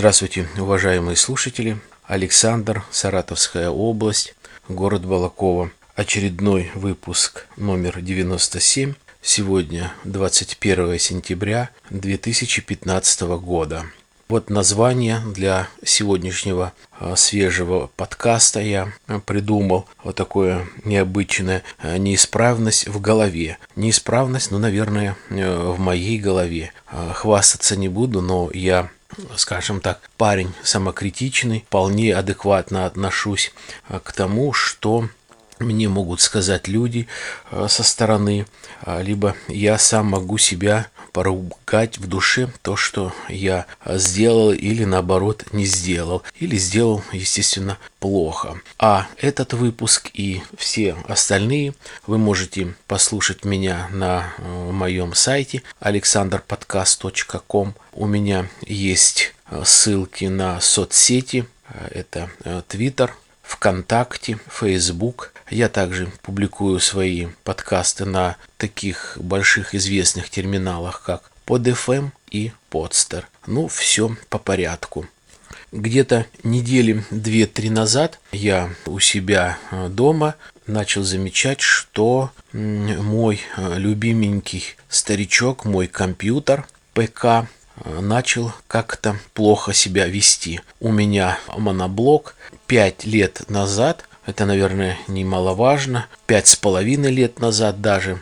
Здравствуйте, уважаемые слушатели. Александр, Саратовская область, город Балакова. Очередной выпуск номер 97. Сегодня 21 сентября 2015 года. Вот название для сегодняшнего а, свежего подкаста я а, придумал. Вот такое необычное а, неисправность в голове. Неисправность, ну, наверное, э, в моей голове. Хвастаться не буду, но я скажем так, парень самокритичный, вполне адекватно отношусь к тому, что мне могут сказать люди со стороны, либо я сам могу себя поругать в душе то, что я сделал или наоборот не сделал, или сделал, естественно, плохо. А этот выпуск и все остальные вы можете послушать меня на э, моем сайте alexanderpodcast.com. У меня есть э, ссылки на соцсети, э, это Twitter, ВКонтакте, Facebook. Я также публикую свои подкасты на таких больших известных терминалах, как PodFM и Podster. Ну, все по порядку. Где-то недели две-три назад я у себя э, дома начал замечать, что мой э, любименький старичок, мой компьютер, ПК, э, начал как-то плохо себя вести. У меня моноблок пять лет назад, это, наверное, немаловажно, пять с половиной лет назад даже,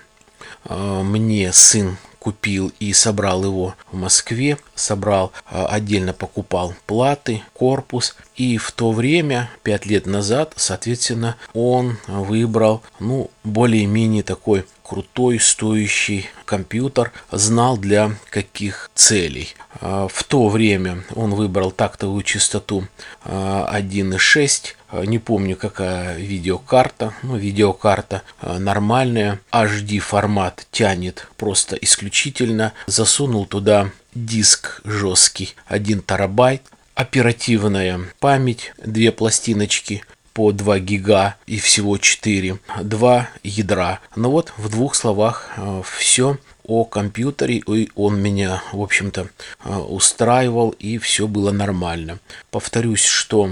мне сын купил и собрал его в Москве, собрал, а, отдельно покупал платы, корпус. И в то время, пять лет назад, соответственно, он выбрал, ну, более-менее такой крутой, стоящий компьютер, знал для каких целей. А, в то время он выбрал тактовую частоту 1.6 а, не помню какая видеокарта, ну видеокарта а, нормальная, HD формат тянет просто исключительно, засунул туда диск жесткий, 1 терабайт, оперативная память, две пластиночки по 2 гига и всего 4, два ядра. Ну вот в двух словах все о компьютере, и он меня, в общем-то, а, устраивал, и все было нормально. Повторюсь, что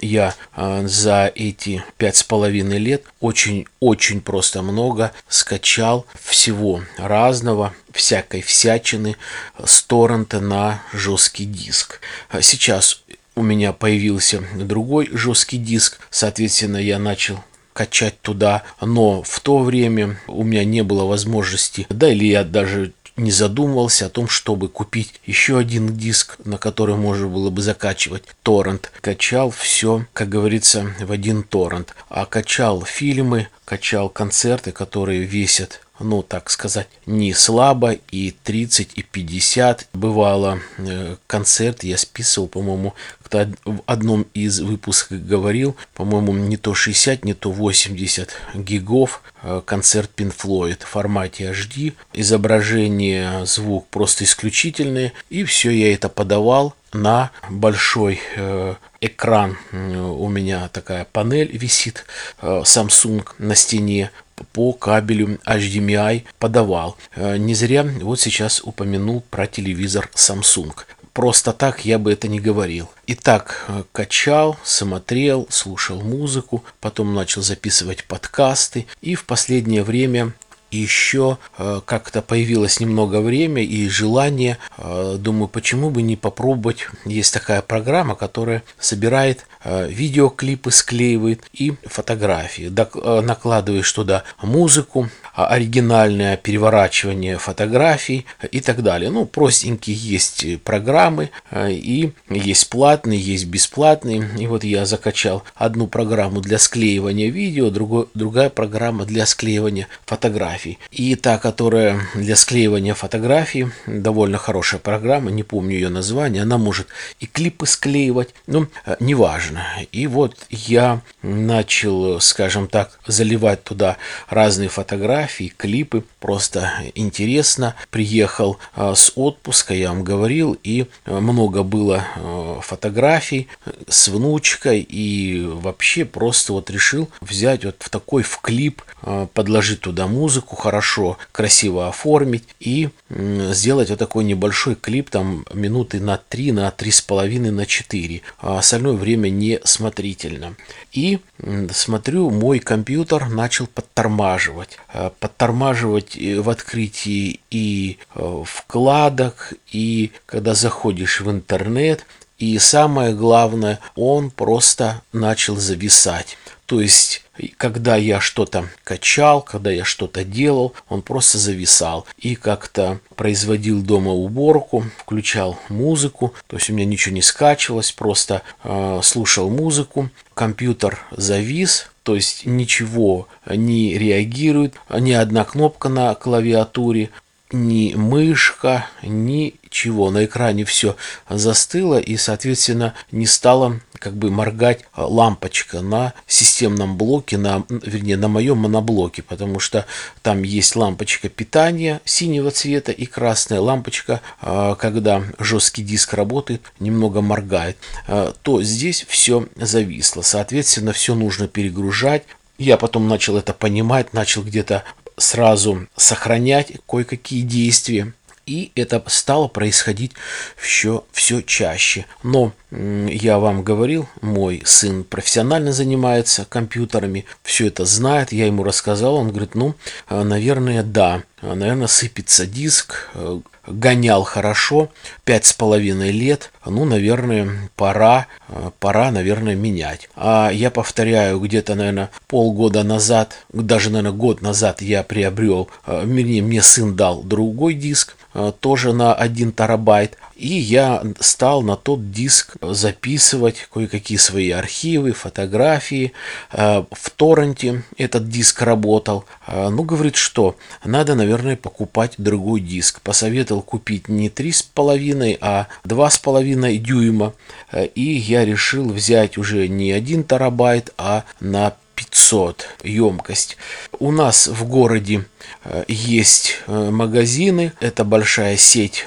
я а, за эти пять с половиной лет очень-очень просто много скачал всего разного, всякой всячины с торрента на жесткий диск. Сейчас у меня появился другой жесткий диск, соответственно, я начал качать туда, но в то время у меня не было возможности, да или я даже не задумывался о том, чтобы купить еще один диск, на который можно было бы закачивать торрент. Качал все, как говорится, в один торрент. А качал фильмы, качал концерты, которые весят ну, так сказать, не слабо, и 30, и 50. Бывало, э, концерт я списывал, по-моему, кто в одном из выпусков говорил, по-моему, не то 60, не то 80 гигов э, концерт Pink Floyd в формате HD, изображение, звук просто исключительные, и все я это подавал на большой э, экран. У меня такая панель висит, Samsung на стене по кабелю HDMI подавал. Э, не зря вот сейчас упомянул про телевизор Samsung. Просто так я бы это не говорил. Итак, э, качал, смотрел, слушал музыку, потом начал записывать подкасты. И в последнее время еще э, как-то появилось немного время и желание, думаю, почему бы не попробовать. Есть такая программа, которая собирает Э, видеоклипы склеивает и фотографии. Э, накладываешь туда музыку, а, оригинальное переворачивание фотографий и так далее. Ну, простенькие есть программы, э, и есть платные, есть бесплатные. И вот я закачал одну программу для склеивания видео, другой, другая программа для склеивания фотографий. И та, которая для склеивания фотографий, довольно хорошая программа, не помню ее название, она может и клипы склеивать, ну, неважно важно. И вот я начал, скажем так, заливать туда разные фотографии, клипы. Просто интересно. Приехал а, с отпуска, я вам говорил, и а, много было фотографий с внучкой. И вообще просто вот решил взять вот в такой в клип, подложить туда музыку, музыку хорошо, красиво оформить и сделать вот такой небольшой клип, там минуты на 3, на три с половиной, на 4. А остальное время не смотрительно. И смотрю, мой компьютер начал подтормаживать. А, подтормаживать в открытии и э, вкладок, и когда заходишь в интернет, и самое главное, он просто начал зависать. То есть, когда я что-то качал, когда я что-то делал, он просто зависал. И как-то производил дома уборку, включал музыку, то есть у меня ничего не скачивалось, просто э, слушал музыку, компьютер завис, то есть ничего не реагирует, ни одна кнопка на клавиатуре, ни мышка, ничего. На экране все застыло и, соответственно, не стало как бы моргать лампочка на системном блоке, на, вернее, на моем моноблоке, потому что там есть лампочка питания синего цвета и красная лампочка, а, когда жесткий диск работает, немного моргает, а, то здесь все зависло. Соответственно, все нужно перегружать, я потом начал это понимать, начал где-то сразу сохранять кое-какие действия. И это стало происходить все, все чаще. Но я вам говорил, мой сын профессионально занимается компьютерами, все это знает, я ему рассказал, он говорит, ну, а, наверное, да, наверное, сыпется диск, э, гонял хорошо, пять с половиной лет, ну, наверное, пора, э, пора, наверное, менять. А я повторяю, где-то, наверное, полгода назад, даже, наверное, год назад я приобрел, э, вернее, мне сын дал другой диск, э, тоже на 1 терабайт, и я стал на тот диск записывать кое-какие свои архивы, фотографии. В торренте этот диск работал. Ну, говорит, что надо, наверное, покупать другой диск. Посоветовал купить не 3,5, а 2,5 половиной дюйма. Э, и я решил взять уже не 1 терабайт, а на 500 емкость. У нас в городе э, есть э, магазины, это большая сеть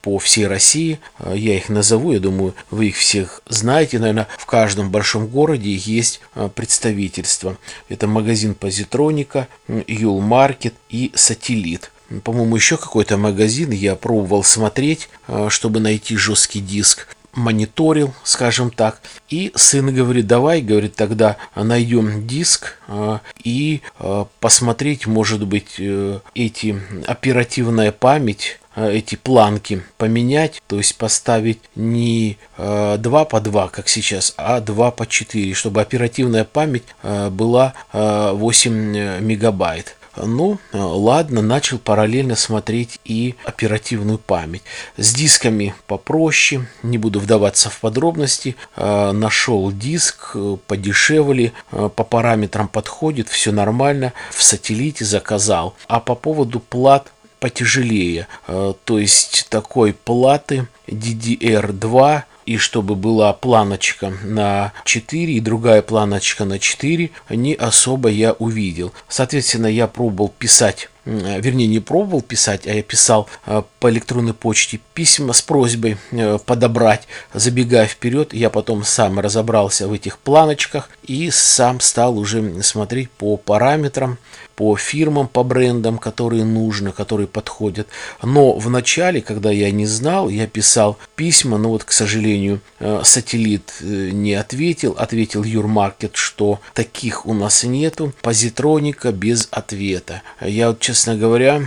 по всей России, я их назову, я думаю, вы их всех знаете, наверное, в каждом большом городе есть представительство. Это магазин Позитроника, Юлмаркет и Сателлит. По-моему, еще какой-то магазин, я пробовал смотреть, э, чтобы найти жесткий диск мониторил, скажем так. И сын говорит, давай, говорит, тогда найдем диск э, и э, посмотреть, может быть, эти оперативная память эти планки поменять, то есть поставить не 2 по 2, как сейчас, а 2 по 4, чтобы оперативная память была 8 мегабайт. Ну, ладно, начал параллельно смотреть и оперативную память. С дисками попроще, не буду вдаваться в подробности. А, нашел диск э, подешевле, э, по параметрам подходит, все нормально. В сателлите заказал. А по поводу плат потяжелее. Э, то есть такой платы DDR2 и чтобы была планочка на 4 и другая планочка на 4, не особо я увидел. Соответственно, я пробовал писать вернее, не пробовал писать, а я писал э, по электронной почте письма с просьбой э, подобрать. Забегая вперед, я потом сам разобрался в этих планочках и сам стал уже смотреть по параметрам, по фирмам, по брендам, которые нужны, которые подходят. Но в начале, когда я не знал, я писал письма, но вот, к сожалению, э, сателлит не ответил. Ответил Юрмаркет, что таких у нас нету. Позитроника без ответа. Я вот честно говоря,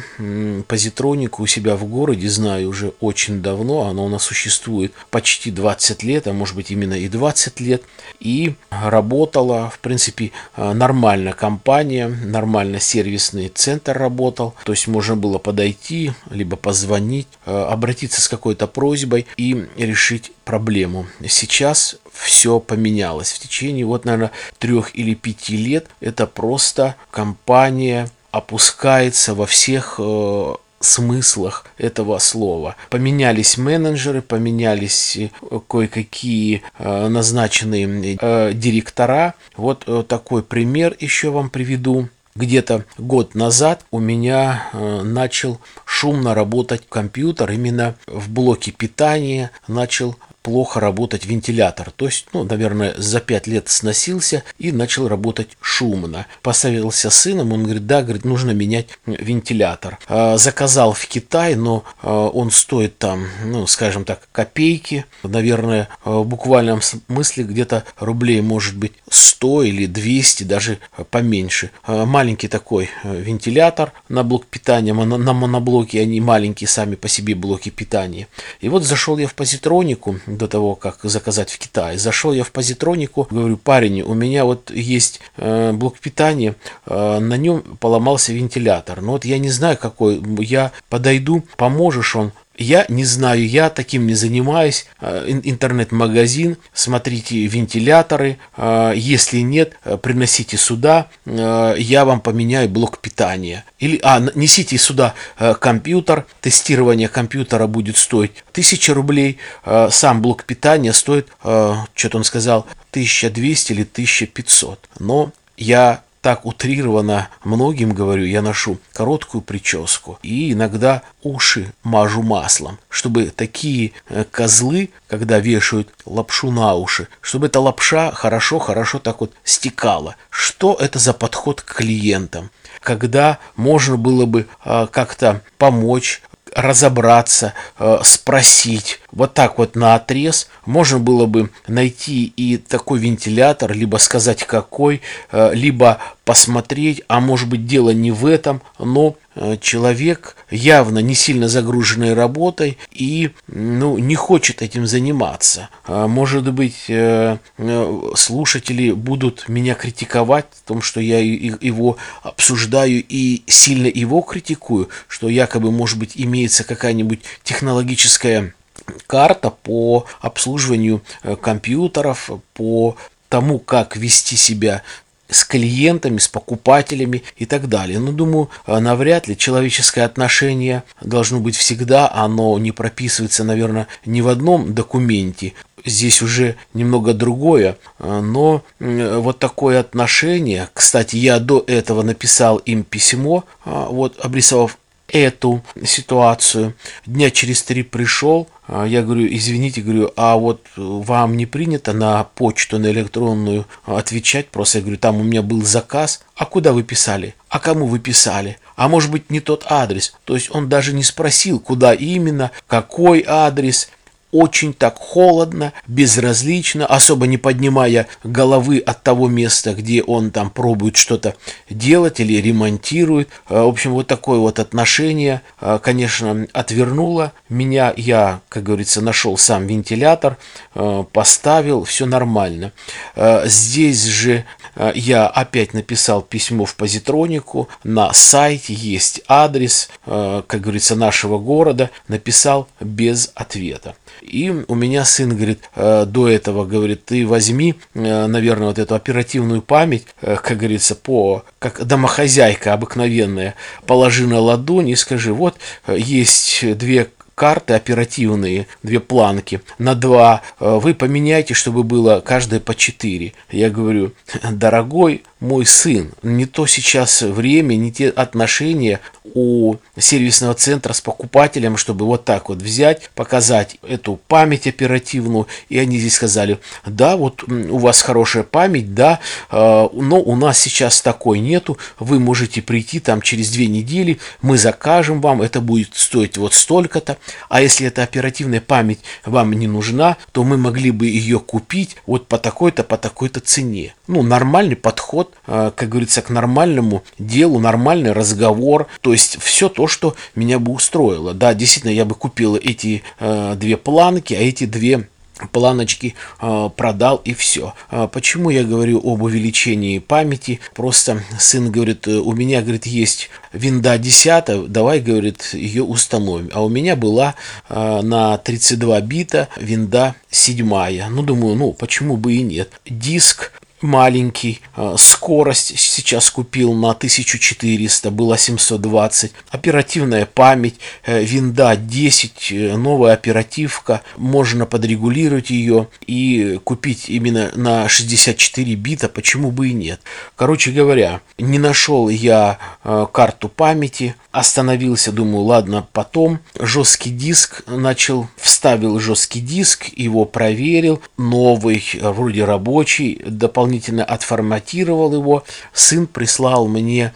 позитронику у себя в городе знаю уже очень давно. Она у нас существует почти 20 лет, а может быть именно и 20 лет. И работала, в принципе, э, нормально компания, нормально сервисный центр работал. То есть можно было подойти, либо позвонить, э, обратиться с какой-то просьбой и решить проблему. Сейчас все поменялось. В течение, вот, наверное, трех или пяти лет это просто компания опускается во всех э, смыслах этого слова. Поменялись менеджеры, поменялись э, кое-какие э, назначенные директора. Вот такой пример еще вам приведу. Где-то год назад у меня начал шумно работать компьютер именно в блоке питания, начал плохо работать вентилятор. То есть, ну, наверное, за пять лет сносился и начал работать шумно. Посоветовался с сыном, он говорит, да, говорит, нужно менять вентилятор. А, заказал в Китай, но а, он стоит там, ну, скажем так, копейки. Наверное, в буквальном смысле где-то рублей может быть 100 или 200, даже поменьше. Маленький такой вентилятор на блок питания, на моноблоке они маленькие сами по себе блоки питания. И вот зашел я в позитронику до того, как заказать в Китае. Зашел я в позитронику, говорю, парень, у меня вот есть э, блок питания, э, на нем поломался вентилятор. Но вот я не знаю какой, я подойду, поможешь он я не знаю, я таким не занимаюсь. Э, интернет-магазин, смотрите вентиляторы. Э, если нет, э, приносите сюда, я вам поменяю блок питания. Или, а, несите сюда компьютер, тестирование компьютера будет стоить 1000 рублей, сам блок питания стоит, что-то он сказал, 1200 или 1500. Но я так утрированно многим говорю, я ношу короткую прическу и иногда уши мажу маслом, чтобы такие э, козлы, когда вешают лапшу на уши, чтобы эта лапша хорошо-хорошо так вот стекала. Что это за подход к клиентам? когда можно было бы э, как-то помочь разобраться, э, спросить. Вот так вот на отрез можно было бы найти и такой вентилятор, либо сказать какой, э, либо посмотреть, а может быть дело не в этом, но человек явно не сильно загруженный работой и ну, не хочет этим заниматься. А может быть, слушатели будут меня критиковать в том, что я его обсуждаю и сильно его критикую, что якобы, может быть, имеет имеется какая-нибудь технологическая карта по обслуживанию э, компьютеров, по тому, как вести себя с клиентами, с покупателями и так далее. Но думаю, э, навряд ли человеческое отношение должно быть всегда, оно не прописывается, наверное, ни в одном документе. Здесь уже немного другое, э, но вот такое отношение, кстати, я до этого написал им письмо, вот обрисовав эту ситуацию. Дня через три пришел, а, я говорю, извините, говорю, а вот вам не принято на почту, на электронную отвечать? Просто я говорю, там у меня был заказ. А куда вы писали? А кому вы писали? А может быть не тот адрес? То есть он даже не спросил, куда именно, какой адрес очень так холодно, безразлично, особо не поднимая головы от того места, где он там пробует что-то делать или ремонтирует. Э, в общем, вот такое вот отношение, э, конечно, отвернуло меня. Я, как говорится, нашел сам вентилятор, э, поставил, все нормально. Здесь же я опять написал письмо в позитронику, на сайте есть адрес, как говорится, нашего города, написал без ответа. И у меня сын говорит, э, до этого говорит, ты возьми, э, наверное, вот эту оперативную память, э, как говорится, по, как домохозяйка обыкновенная, положи на ладонь и скажи, вот есть две карты оперативные, две планки на два, вы поменяйте, чтобы было каждое по четыре. Я говорю, дорогой мой сын, не то сейчас время, не те отношения у сервисного центра с покупателем, чтобы вот так вот взять, показать эту память оперативную, и они здесь сказали, да, вот у вас хорошая память, да, а, но у нас сейчас такой нету, вы можете прийти там через две недели, мы закажем вам, это будет стоить вот столько-то, а если эта оперативная память вам не нужна, то мы могли бы ее купить вот по такой-то, по такой-то цене. Ну, нормальный подход, как говорится, к нормальному делу, нормальный разговор, то есть все то, что меня бы устроило. Да, действительно, я бы купил эти э, две планки, а эти две планочки э, продал и все. А почему я говорю об увеличении памяти? Просто сын говорит, у меня, говорит, есть винда 10, давай, говорит, ее установим. А у меня была э, на 32 бита винда 7. Ну, думаю, ну, почему бы и нет. Диск маленький, э, скорость сейчас купил на 1400, было 720, оперативная память, э, винда 10, э, новая оперативка, можно подрегулировать ее и купить именно на 64 бита, почему бы и нет. Короче говоря, не нашел я карту памяти, остановился, думаю, ладно, потом жесткий диск начал, вставил жесткий диск, его проверил, новый, вроде рабочий, дополнительно отформатировал его. Сын прислал мне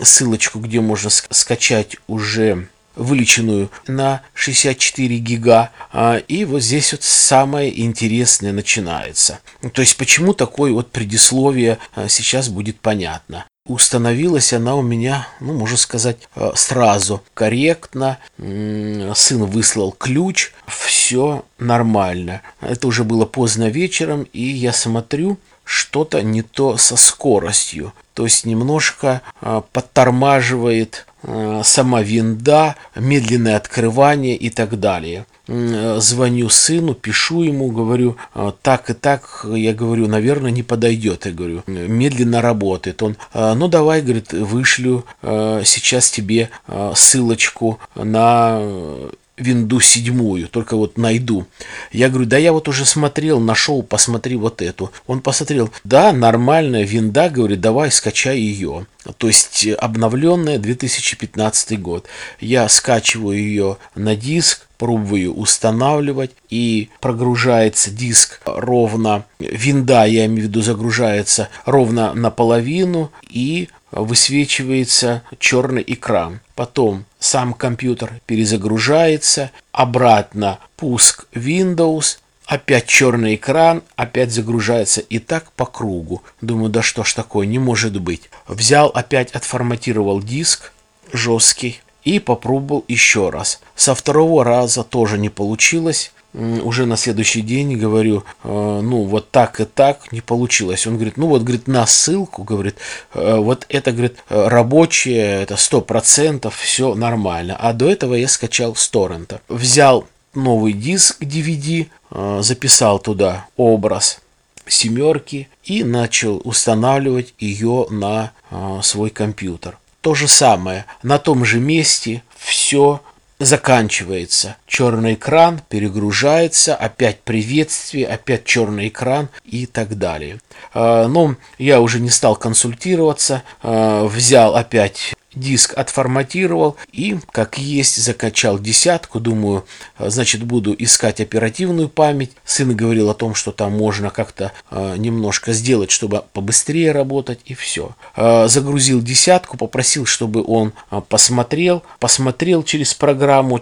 ссылочку, где можно скачать уже вылеченную на 64 гига. А, и вот здесь вот самое интересное начинается. То есть почему такое вот предисловие а, сейчас будет понятно. Установилась она у меня, ну, можно сказать, э, сразу корректно. Сын выслал ключ, все нормально. Это уже было поздно вечером, и я смотрю, что-то не то со скоростью. То есть немножко э, подтормаживает э, сама винда, медленное открывание и так далее. Звоню сыну, пишу ему, говорю, «А, так и так, я говорю, наверное, не подойдет, я говорю, медленно работает. Он, «А, ну давай, говорит, вышлю сейчас тебе ссылочку на винду седьмую, только вот найду. Я говорю, да я вот уже смотрел, нашел, посмотри вот эту. Он посмотрел, да, нормальная винда, говорит, давай скачай ее. То есть обновленная 2015 год. Я скачиваю ее на диск, пробую устанавливать и прогружается диск ровно, винда, я имею в виду, загружается ровно наполовину и высвечивается черный экран. Потом сам компьютер перезагружается, обратно пуск Windows, опять черный экран, опять загружается и так по кругу. Думаю, да что ж такое, не может быть. Взял, опять отформатировал диск жесткий, и попробовал еще раз. Со второго раза тоже не получилось. Уже на следующий день говорю, «Э, ну вот так и так не получилось. Он говорит, ну вот, говорит, на ссылку, говорит, «Э, вот это, говорит, рабочее, это сто процентов, все нормально. А до этого я скачал с торрента. Взял новый диск DVD, э, записал туда образ семерки и начал устанавливать ее на свой компьютер. То же самое, на том же месте все заканчивается. Черный экран перегружается, опять приветствие, опять черный экран и так далее. А, но я уже не стал консультироваться, а, взял опять диск отформатировал и, как есть, закачал десятку. Думаю, значит, буду искать оперативную память. Сын говорил о том, что там можно как-то э, немножко сделать, чтобы побыстрее работать, и все. Э, загрузил десятку, попросил, чтобы он э, посмотрел, посмотрел через программу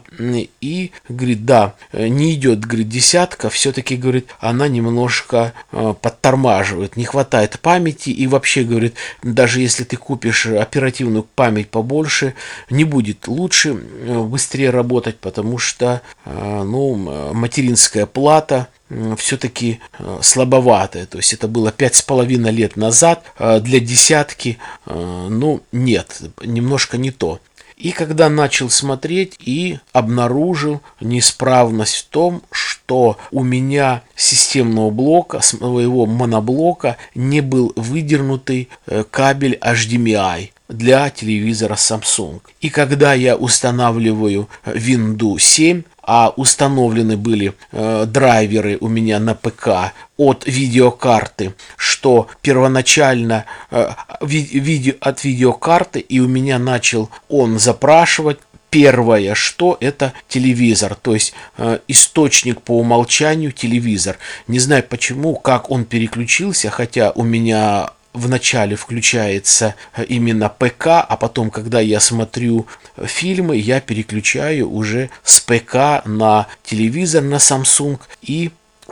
и говорит, да, не идет, говорит, десятка, все-таки, говорит, она немножко подтормаживает, не хватает памяти, и вообще, говорит, даже если ты купишь оперативную память, память побольше, не будет лучше, э, быстрее работать, потому что э, ну, материнская плата все-таки э, слабоватая. То есть это было пять с половиной лет назад. Для десятки, ну, нет, немножко не то. И когда начал смотреть и обнаружил неисправность в том, что у меня системного блока, своего моноблока, не был выдернутый кабель HDMI для телевизора Samsung. И когда я устанавливаю Windows 7, а установлены были э, драйверы у меня на ПК от видеокарты, что первоначально э, видео, от видеокарты, и у меня начал он запрашивать Первое, что это телевизор, то есть э, источник по умолчанию телевизор. Не знаю почему, как он переключился, хотя у меня вначале включается э, именно ПК, а потом, когда я смотрю фильмы, я переключаю уже с ПК на телевизор на Samsung и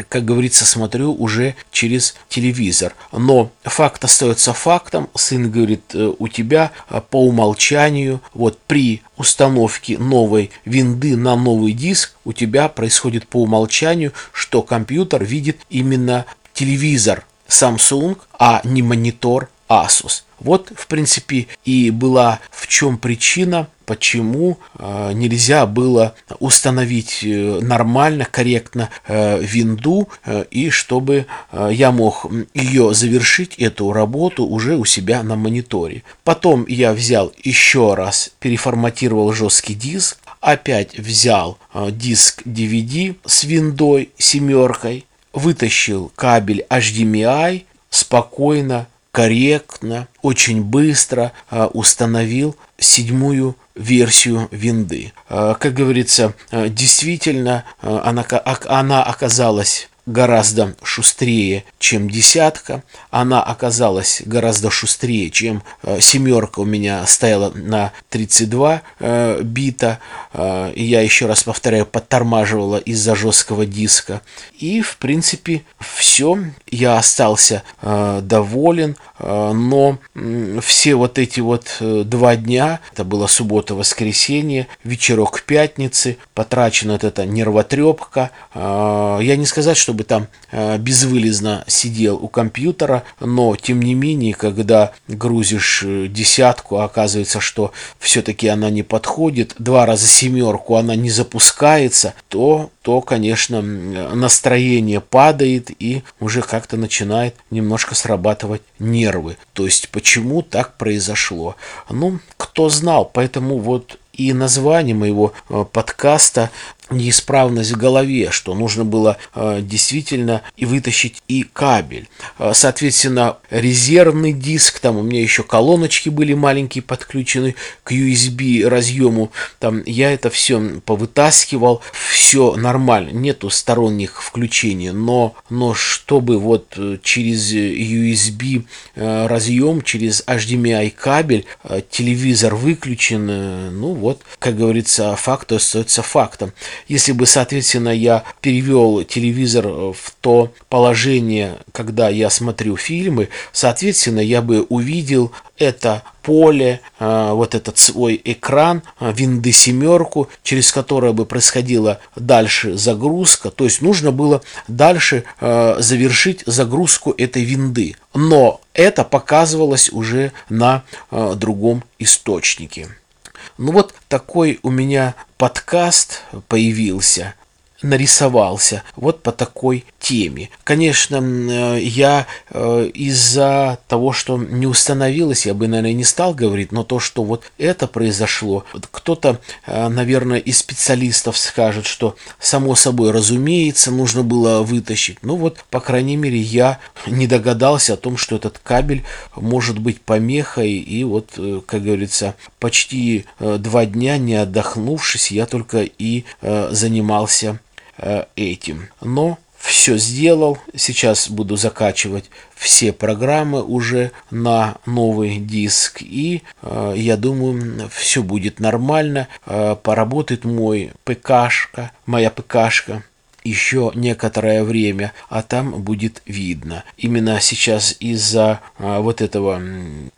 как говорится, смотрю уже через телевизор. Но факт остается фактом. Сын говорит, «Э, у тебя э, по умолчанию, вот при установке новой винды на новый диск, у тебя происходит по умолчанию, что компьютер видит именно телевизор Samsung, а не монитор Asus. Вот, в принципе, и была в чем причина почему нельзя было установить нормально, корректно винду, и чтобы я мог ее завершить, эту работу, уже у себя на мониторе. Потом я взял еще раз, переформатировал жесткий диск, опять взял диск DVD с виндой семеркой, вытащил кабель HDMI, спокойно, корректно, очень быстро а, установил седьмую версию винды. А, как говорится, а, действительно она, она оказалась гораздо шустрее, чем десятка. Она оказалась гораздо шустрее, чем э, семерка у меня стояла на 32 э, бита. Э, я еще раз повторяю, подтормаживала из-за жесткого диска. И, в принципе, все. Я остался доволен. Но все вот эти вот два дня, это было суббота-воскресенье, вечерок пятницы, потрачена вот эта нервотрепка. Я не сказать, чтобы чтобы там э, безвылезно сидел у компьютера, но тем не менее, когда грузишь э, десятку, а оказывается, что все-таки она не подходит, два раза семерку она не запускается, то, то, конечно, настроение падает и уже как-то начинает немножко срабатывать нервы. То есть, почему так произошло? Ну, кто знал, поэтому вот и название моего э, подкаста неисправность в голове, что нужно было э, действительно и вытащить и кабель. Э, соответственно, резервный диск, там у меня еще колоночки были маленькие подключены к USB разъему, там я это все повытаскивал, все нормально, нету сторонних включений, но, но чтобы вот э, через USB э, разъем, через HDMI кабель э, телевизор выключен, ну вот, как говорится, факт остается фактом. Если бы, соответственно, я перевел телевизор э, в то положение, когда я смотрю фильмы, соответственно, я бы увидел это поле, э, вот этот свой экран, э, винды семерку, через которое бы происходила дальше загрузка. То есть нужно было дальше завершить загрузку этой винды. Но это показывалось уже на другом источнике. Ну вот такой у меня подкаст появился нарисовался вот по такой теме. Конечно, э, я э, из-за того, что не установилось, я бы, наверное, не стал говорить, но то, что вот это произошло, кто-то, э, наверное, из специалистов скажет, что само собой разумеется, нужно было вытащить. Ну вот, по крайней мере, я не догадался о том, что этот кабель может быть помехой, и вот, как говорится, почти два дня не отдохнувшись, я только и занимался этим. Но все сделал. Сейчас буду закачивать все программы уже на новый диск. И э, я думаю, все будет нормально. Э, поработает мой ПКшка, моя ПКшка еще некоторое время, а там будет видно. Именно сейчас из-за а, вот этого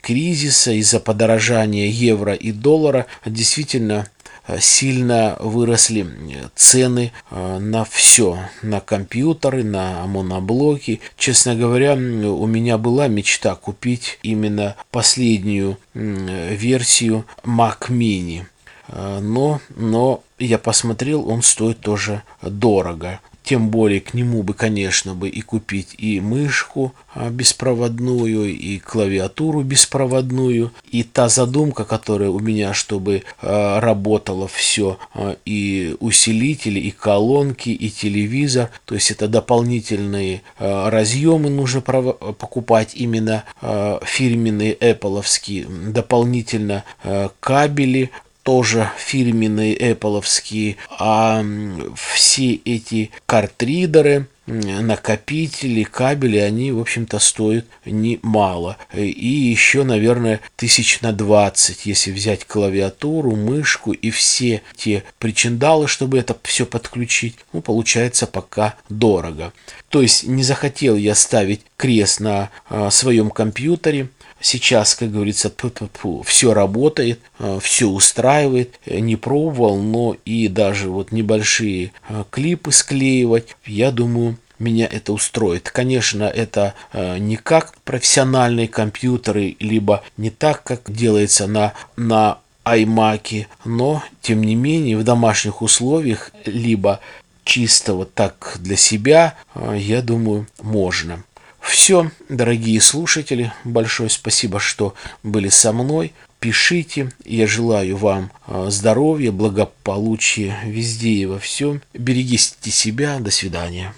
кризиса, из-за подорожания евро и доллара действительно Э, сильно выросли цены э, на все, на компьютеры, на моноблоки. Честно говоря, у меня была мечта купить именно последнюю версию Mac Mini. Э, но, но я посмотрел, он стоит тоже дорого. Тем более к нему бы, конечно, бы и купить и мышку а, беспроводную, и клавиатуру беспроводную. И та задумка, которая у меня, чтобы а, работало все, а, и усилители, и колонки, и телевизор. То есть это дополнительные разъемы нужно покупать именно фирменные Apple, дополнительно кабели, тоже фирменные Apple, а все эти картридеры, накопители, кабели, они, в общем-то, стоят немало. И еще, наверное, тысяч на 20, если взять клавиатуру, мышку и все те причиндалы, чтобы это все подключить, ну, получается пока дорого. То есть не захотел я ставить крест на а, своем компьютере, Сейчас, как говорится, все работает, э, все устраивает. Не пробовал, но и даже вот небольшие э, клипы склеивать, я думаю, меня это устроит. Конечно, это э, не как профессиональные компьютеры, либо не так, как делается на, на аймаки, но, тем не менее, в домашних условиях, либо чисто вот так для себя, э, я думаю, можно. Все, дорогие слушатели, большое спасибо, что были со мной. Пишите. Я желаю вам э, здоровья, благополучия везде и во всем. Берегите себя. До свидания.